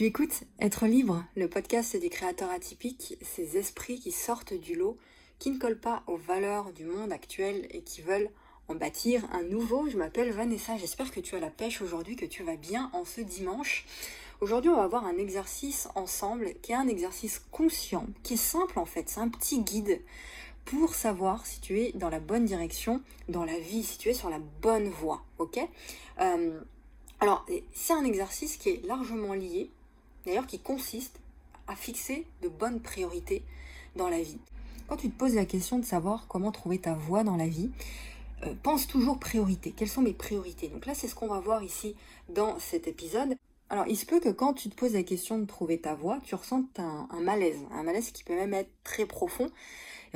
Tu écoutes Être libre, le podcast des créateurs atypiques, ces esprits qui sortent du lot, qui ne collent pas aux valeurs du monde actuel et qui veulent en bâtir un nouveau. Je m'appelle Vanessa, j'espère que tu as la pêche aujourd'hui, que tu vas bien en ce dimanche. Aujourd'hui, on va voir un exercice ensemble qui est un exercice conscient, qui est simple en fait, c'est un petit guide pour savoir si tu es dans la bonne direction dans la vie, si tu es sur la bonne voie, ok? Euh, Alors, c'est un exercice qui est largement lié, d'ailleurs qui consiste à fixer de bonnes priorités dans la vie. Quand tu te poses la question de savoir comment trouver ta voie dans la vie, euh, pense toujours priorité. Quelles sont mes priorités? Donc là, c'est ce qu'on va voir ici dans cet épisode. Alors, il se peut que quand tu te poses la question de trouver ta voie, tu ressentes un, malaise, un malaise qui peut même être très profond,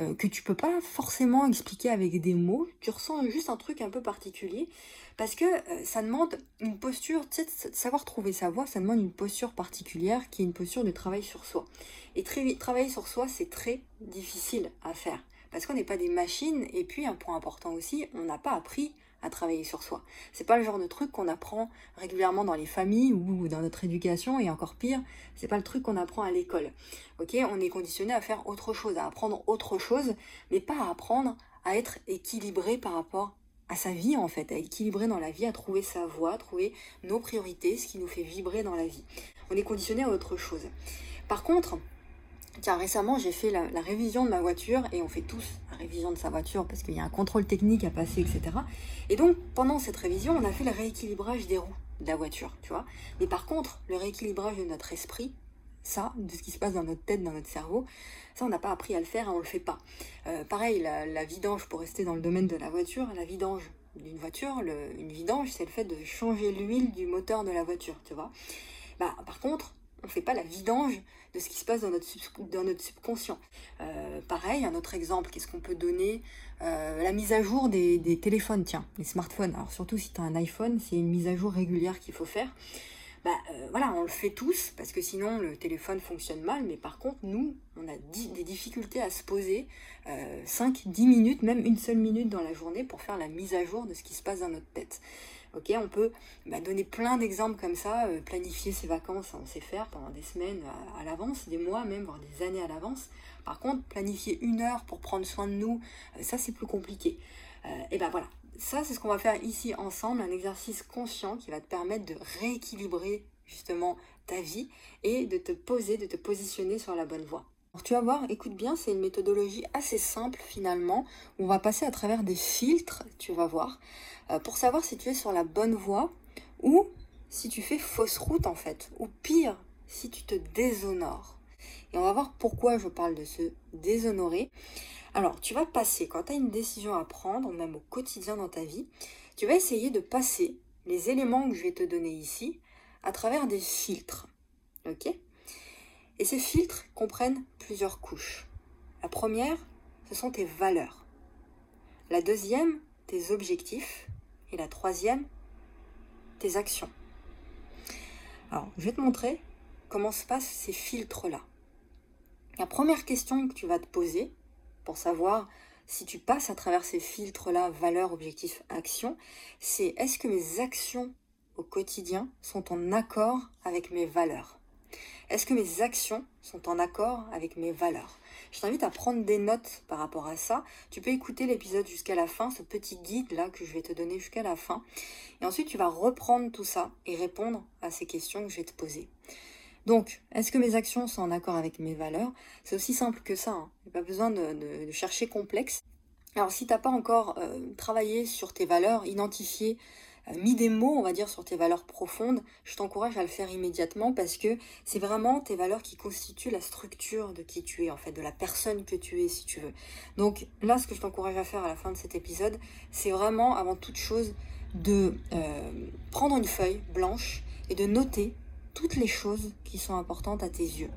euh, que tu peux pas forcément expliquer avec des mots. Tu ressens juste un truc un peu particulier, parce que euh, ça demande une posture, tu sais, savoir trouver sa voie, ça demande une posture particulière qui est une posture de travail sur soi. Et travailler sur soi, c'est très difficile à faire, parce qu'on n'est pas des machines, et puis un point important aussi, on n'a pas appris à travailler sur soi. C'est pas le genre de truc qu'on apprend régulièrement dans les familles ou dans notre éducation et encore pire, c'est pas le truc qu'on apprend à l'école. OK, on est conditionné à faire autre chose, à apprendre autre chose, mais pas à apprendre à être équilibré par rapport à sa vie en fait, à équilibrer dans la vie, à trouver sa voie, à trouver nos priorités, ce qui nous fait vibrer dans la vie. On est conditionné à autre chose. Par contre, Tiens, récemment, j'ai fait la, révision de ma voiture et on fait tous révision de sa voiture parce qu'il y a un contrôle technique à passer, etc. Et donc, pendant cette révision, on a fait le rééquilibrage des roues de la voiture, tu vois. Mais par contre, le rééquilibrage de notre esprit, ça, de ce qui se passe dans notre tête, dans notre cerveau, ça, on n'a pas appris à le faire et on le fait pas. Euh, pareil, la, vidange, pour rester dans le domaine de la voiture, la vidange d'une voiture, une vidange, c'est le fait de changer l'huile du moteur de la voiture, tu vois. Bah, par contre, on fait pas la vidange de ce qui se passe dans notre, subconscient. Euh, pareil, un autre exemple, qu'est-ce qu'on peut donner euh, La mise à jour des, téléphones, tiens, les smartphones. Alors surtout si tu as un iPhone, c'est une mise à jour régulière qu'il faut faire. Bah euh, voilà, on le fait tous parce que sinon le téléphone fonctionne mal, mais par contre nous, on a des difficultés à se poser 5-10 minutes, même une seule minute dans la journée pour faire la mise à jour de ce qui se passe dans notre tête. Ok, on peut bah, donner plein d'exemples comme ça, euh, planifier ses vacances, on sait faire pendant des semaines à, l'avance, des mois même, voire des années à l'avance. Par contre, planifier une heure pour prendre soin de nous, euh, ça c'est plus compliqué. Euh, et ben voilà, ça c'est ce qu'on va faire ici ensemble, un exercice conscient qui va te permettre de rééquilibrer justement ta vie et de te poser, de te positionner sur la bonne voie. Alors, tu vas voir, écoute bien, c'est une méthodologie assez simple finalement. On va passer à travers des filtres, tu vas voir. Euh, pour savoir si tu es sur la bonne voie ou si tu fais fausse route en fait, ou pire, si tu te déshonores. Et on va voir pourquoi je parle de se déshonorer. Alors, tu vas passer, quand tu as une décision à prendre, même au quotidien dans ta vie, tu vas essayer de passer les éléments que je vais te donner ici à travers des filtres. Ok? Et ces filtres comprennent plusieurs couches. La première, ce sont tes valeurs. La deuxième, tes objectifs. Et la troisième, tes actions. Alors, je vais te montrer comment se passent ces filtres-là. La première question que tu vas te poser pour savoir si tu passes à travers ces filtres-là, valeurs, objectifs, actions, c'est est-ce que mes actions au quotidien sont en accord avec mes valeurs? Est-ce que mes actions sont en accord avec mes valeurs? Je t'invite à prendre des notes par rapport à ça. Tu peux écouter l'épisode jusqu'à la fin, ce petit guide là que je vais te donner jusqu'à la fin. Et ensuite, tu vas reprendre tout ça et répondre à ces questions que je vais te poser. Donc, est-ce que mes actions sont en accord avec mes valeurs? C'est aussi simple que ça. Hein. Il n'y a pas besoin de, chercher complexe. Alors, si tu n'as pas encore euh, travaillé sur tes valeurs, identifié euh, mis des mots, on va dire, sur tes valeurs profondes, je t'encourage à le faire immédiatement parce que c'est vraiment tes valeurs qui constituent la structure de qui tu es, en fait, de la personne que tu es, si tu veux. Donc là, ce que je t'encourage à faire à la fin de cet épisode, c'est vraiment, avant toute chose, de euh, prendre une feuille blanche et de noter toutes les choses qui sont importantes à tes yeux.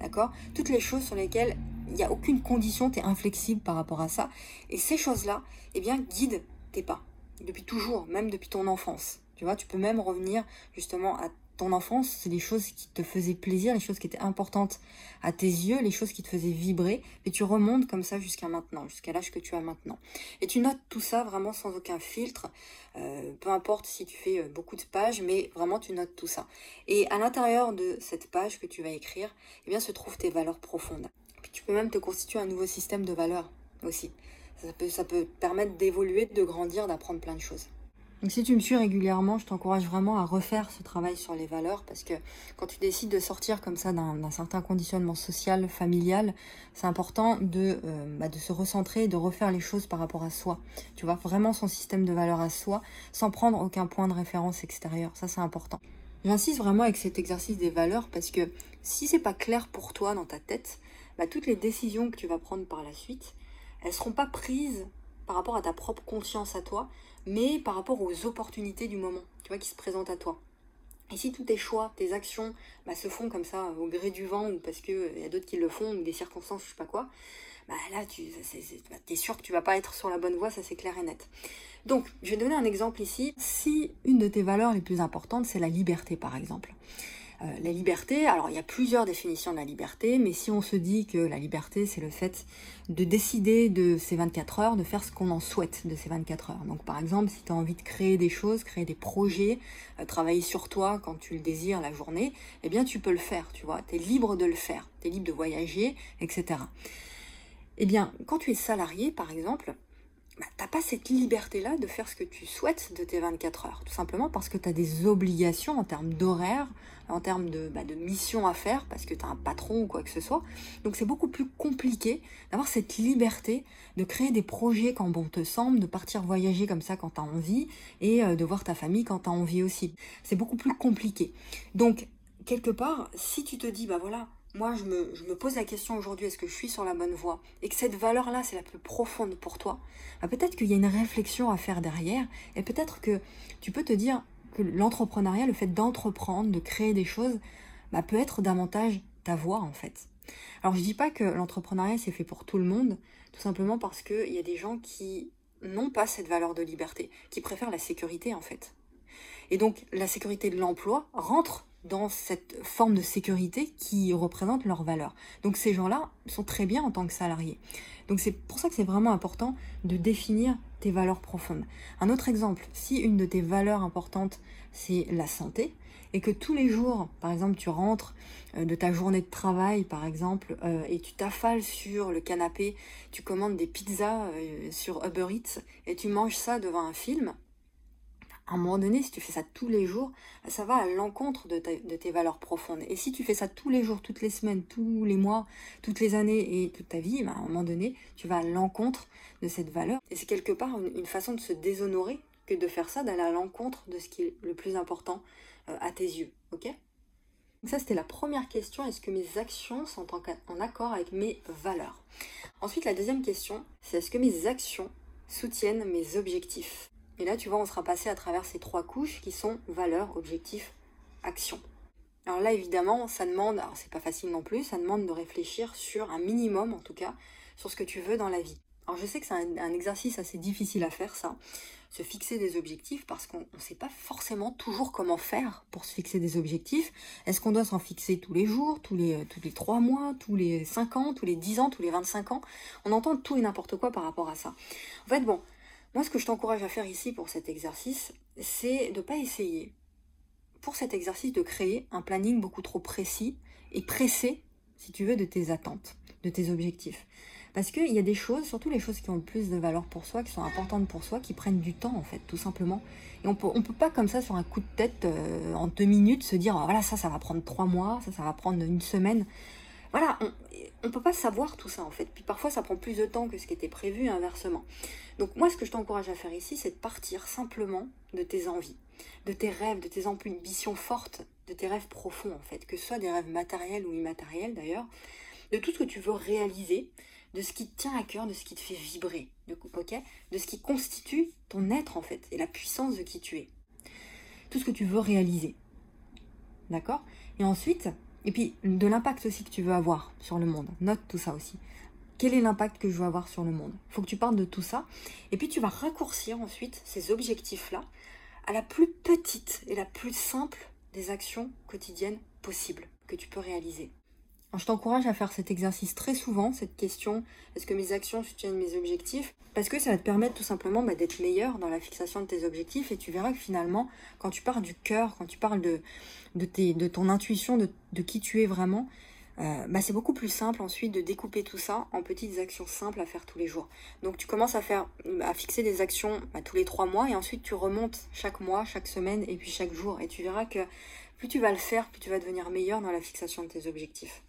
D'accord? Toutes les choses sur lesquelles il n'y a aucune condition, tu es inflexible par rapport à ça. Et ces choses-là, eh bien, guident tes pas depuis toujours, même depuis ton enfance. Tu vois, tu peux même revenir justement à ton enfance, c'est les choses qui te faisaient plaisir, les choses qui étaient importantes à tes yeux, les choses qui te faisaient vibrer, et tu remontes comme ça jusqu'à maintenant, jusqu'à l'âge que tu as maintenant. Et tu notes tout ça vraiment sans aucun filtre, euh, peu importe si tu fais euh, beaucoup de pages, mais vraiment tu notes tout ça. Et à l'intérieur de cette page que tu vas écrire, eh bien se trouvent tes valeurs profondes. Puis tu peux même te constituer un nouveau système de valeurs aussi. Ça peut, ça peut permettre d'évoluer, de grandir, d'apprendre plein de choses. Donc si tu me suis régulièrement, je t'encourage vraiment à refaire ce travail sur les valeurs parce que quand tu décides de sortir comme ça d'un certain conditionnement social, familial, c'est important de, euh, bah, se recentrer et de refaire les choses par rapport à soi. Tu vois, vraiment son système de valeurs à soi sans prendre aucun point de référence extérieur. Ça, c'est important. J'insiste vraiment avec cet exercice des valeurs parce que si c'est pas clair pour toi dans ta tête, bah, toutes les décisions que tu vas prendre par la suite, elles seront pas prises par rapport à ta propre conscience à toi, mais par rapport aux opportunités du moment, tu vois, qui se présentent à toi. Et si tous tes choix, tes actions bah, se font comme ça au gré du vent ou parce qu'il y a d'autres qui le font ou des circonstances, je sais pas quoi, bah là tu bah, es sûr que tu vas pas être sur la bonne voie, ça c'est clair et net. Donc je vais donner un exemple ici. Si une de tes valeurs les plus importantes c'est la liberté par exemple, euh, la liberté, alors il y a plusieurs définitions de la liberté, mais si on se dit que la liberté, c'est le fait de décider de ces 24 heures, de faire ce qu'on en souhaite de ces 24 heures. Donc par exemple, si tu as envie de créer des choses, créer des projets, euh, travailler sur toi quand tu le désires la journée, eh bien tu peux le faire, tu vois, tu es libre de le faire, tu es libre de voyager, etc. Eh bien, quand tu es salarié, par exemple, bah, t'as pas cette liberté-là de faire ce que tu souhaites de tes 24 heures. Tout simplement parce que tu as des obligations en termes d'horaire, en termes de, bah, de mission à faire, parce que tu as un patron ou quoi que ce soit. Donc c'est beaucoup plus compliqué d'avoir cette liberté de créer des projets quand bon te semble, de partir voyager comme ça quand tu as envie, et euh, de voir ta famille quand tu as envie aussi. C'est beaucoup plus compliqué. Donc, quelque part, si tu te dis, bah voilà, moi, je me, pose la question aujourd'hui, est-ce que je suis sur la bonne voie? Et que cette valeur-là, c'est la plus profonde pour toi, bah, peut-être qu'il y a une réflexion à faire derrière, et peut-être que tu peux te dire que l'entrepreneuriat, le fait d'entreprendre, de créer des choses, bah, peut être davantage ta voie, en fait. Alors, je dis pas que l'entrepreneuriat, c'est fait pour tout le monde, tout simplement parce qu'il y a des gens qui n'ont pas cette valeur de liberté, qui préfèrent la sécurité, en fait. Et donc, la sécurité de l'emploi rentre dans cette forme de sécurité qui représente leur valeur. Donc ces gens-là sont très bien en tant que salariés. Donc c'est pour ça que c'est vraiment important de définir tes valeurs profondes. Un autre exemple, si une de tes valeurs importantes c'est la santé et que tous les jours, par exemple, tu rentres euh, de ta journée de travail, par exemple, euh, et tu t'affales sur le canapé, tu commandes des pizzas euh, sur Uber Eats et tu manges ça devant un film, à un moment donné, si tu fais ça tous les jours, ça va à l'encontre de, tes valeurs profondes. Et si tu fais ça tous les jours, toutes les semaines, tous les mois, toutes les années et toute ta vie, ben, à un moment donné, tu vas à l'encontre de cette valeur. Et c'est quelque part une, façon de se déshonorer que de faire ça, d'aller à l'encontre de ce qui est le plus important euh, à tes yeux. Ok? Donc ça, c'était la première question. Est-ce que mes actions sont en accord avec mes valeurs? Ensuite, la deuxième question, c'est est-ce que mes actions soutiennent mes objectifs? Et là, tu vois, on sera passé à travers ces trois couches qui sont valeurs, objectifs, action. Alors là, évidemment, ça demande, alors c'est pas facile non plus, ça demande de réfléchir sur un minimum, en tout cas, sur ce que tu veux dans la vie. Alors je sais que c'est un, exercice assez difficile à faire, ça, se fixer des objectifs, parce qu'on ne sait pas forcément toujours comment faire pour se fixer des objectifs. Est-ce qu'on doit s'en fixer tous les jours, tous les, tous les 3 mois, tous les 5 ans, tous les 10 ans, tous les 25 ans? On entend tout et n'importe quoi par rapport à ça. En fait, bon, moi, ce que je t'encourage à faire ici pour cet exercice, c'est de ne pas essayer, pour cet exercice, de créer un planning beaucoup trop précis et pressé, si tu veux, de tes attentes, de tes objectifs. Parce qu'il y a des choses, surtout les choses qui ont le plus de valeur pour soi, qui sont importantes pour soi, qui prennent du temps, en fait, tout simplement. Et on peut, ne peut pas, comme ça, sur un coup de tête, euh, en deux minutes, se dire, voilà, ça, ça va prendre trois mois, ça, ça va prendre une semaine. Voilà, on ne peut pas savoir tout ça, en fait. Puis parfois, ça prend plus de temps que ce qui était prévu, inversement. Donc moi, ce que je t'encourage à faire ici, c'est de partir simplement de tes envies, de tes rêves, de tes ambitions fortes, de tes rêves profonds en fait, que ce soit des rêves matériels ou immatériels d'ailleurs, de tout ce que tu veux réaliser, de ce qui te tient à cœur, de ce qui te fait vibrer, de, de ce qui constitue ton être en fait, et la puissance de qui tu es. Tout ce que tu veux réaliser. D'accord? Et ensuite, et puis de l'impact aussi que tu veux avoir sur le monde. Note tout ça aussi quel est l'impact que je veux avoir sur le monde? Il faut que tu parles de tout ça. Et puis tu vas raccourcir ensuite ces objectifs-là à la plus petite et la plus simple des actions quotidiennes possibles que tu peux réaliser. Je t'encourage à faire cet exercice très souvent, cette question est-ce que mes actions soutiennent mes objectifs? Parce que ça va te permettre tout simplement bah, d'être meilleur dans la fixation de tes objectifs et tu verras que finalement, quand tu pars du cœur, quand tu parles de, ton intuition, de, qui tu es vraiment, euh, bah, c'est beaucoup plus simple ensuite de découper tout ça en petites actions simples à faire tous les jours. Donc tu commences à fixer des actions bah, tous les trois mois et ensuite tu remontes chaque mois, chaque semaine et puis chaque jour et tu verras que plus tu vas le faire, plus tu vas devenir meilleur dans la fixation de tes objectifs.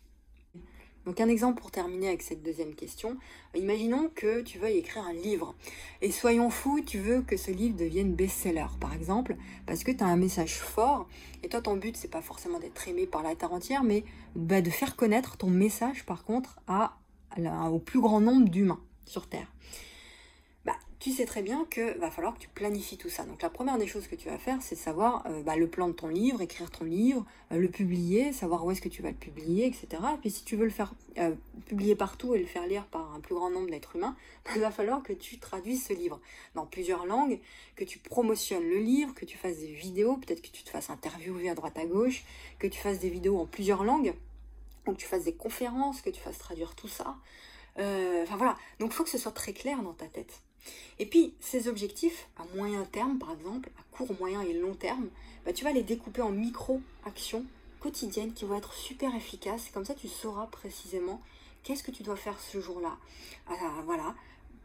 Donc un exemple pour terminer avec cette deuxième question. Imaginons que tu veuilles écrire un livre. Et soyons fous, tu veux que ce livre devienne best-seller, par exemple, parce que tu as un message fort. Et toi, ton but, c'est pas forcément d'être aimé par la terre entière, mais bah, de faire connaître ton message, par contre, au plus grand nombre d'humains sur Terre tu sais très bien que va falloir que tu planifies tout ça. Donc la première des choses que tu vas faire, c'est de savoir euh, bah, le plan de ton livre, écrire ton livre, euh, le publier, savoir où est-ce que tu vas le publier, etc. Et puis si tu veux le faire euh, publier partout et le faire lire par un plus grand nombre d'êtres humains, il va falloir que tu traduises ce livre dans plusieurs langues, que tu promotionnes le livre, que tu fasses des vidéos, peut-être que tu te fasses interviewer à droite à gauche, que tu fasses des vidéos en plusieurs langues, ou que tu fasses des conférences, que tu fasses traduire tout ça. Enfin voilà, donc il faut que ce soit très clair dans ta tête. Et puis, ces objectifs, à moyen terme par exemple, à court, moyen et long terme, bah, tu vas les découper en micro-actions quotidiennes qui vont être super efficaces. Comme ça, tu sauras précisément qu'est-ce que tu dois faire ce jour-là. Ah, voilà,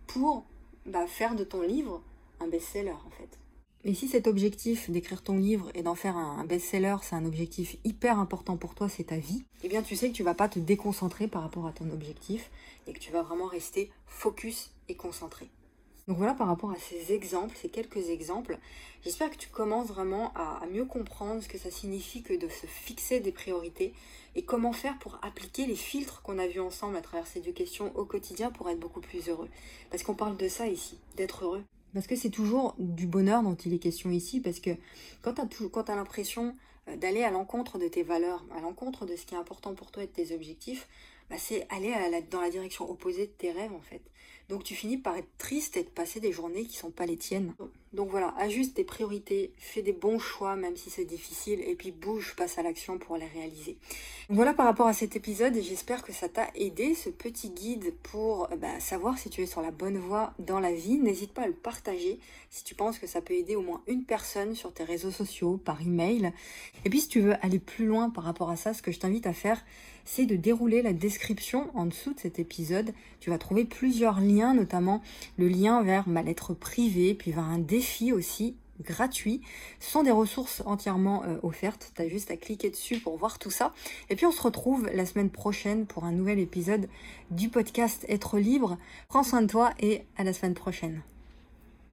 pour bah, faire de ton livre un best-seller en fait. Et si cet objectif d'écrire ton livre et d'en faire un best-seller, c'est un objectif hyper important pour toi, c'est ta vie, eh bien tu sais que tu vas pas te déconcentrer par rapport à ton objectif et que tu vas vraiment rester focus et concentré. Donc voilà par rapport à ces exemples, ces quelques exemples. J'espère que tu commences vraiment à, mieux comprendre ce que ça signifie que de se fixer des priorités et comment faire pour appliquer les filtres qu'on a vus ensemble à travers ces deux questions au quotidien pour être beaucoup plus heureux. Parce qu'on parle de ça ici, d'être heureux. Parce que c'est toujours du bonheur dont il est question ici, parce que quand tu as, l'impression euh, d'aller à l'encontre de tes valeurs, à l'encontre de ce qui est important pour toi et de tes objectifs, bah, c'est aller dans la direction opposée de tes rêves en fait. Donc tu finis par être triste et de passer des journées qui sont pas les tiennes. Donc voilà, ajuste tes priorités, fais des bons choix même si c'est difficile et puis bouge, passe à l'action pour les réaliser. Voilà par rapport à cet épisode et j'espère que ça t'a aidé ce petit guide pour bah, savoir si tu es sur la bonne voie dans la vie. N'hésite pas à le partager si tu penses que ça peut aider au moins une personne sur tes réseaux sociaux, par email. Et puis si tu veux aller plus loin par rapport à ça, ce que je t'invite à faire, c'est de dérouler la description en dessous de cet épisode. Tu vas trouver plusieurs notamment le lien vers ma lettre privée, puis vers un défi aussi gratuit. Sont des ressources entièrement euh, offertes. Tu as juste à cliquer dessus pour voir tout ça. Et puis on se retrouve la semaine prochaine pour un nouvel épisode du podcast Être libre. Prends soin de toi et à la semaine prochaine.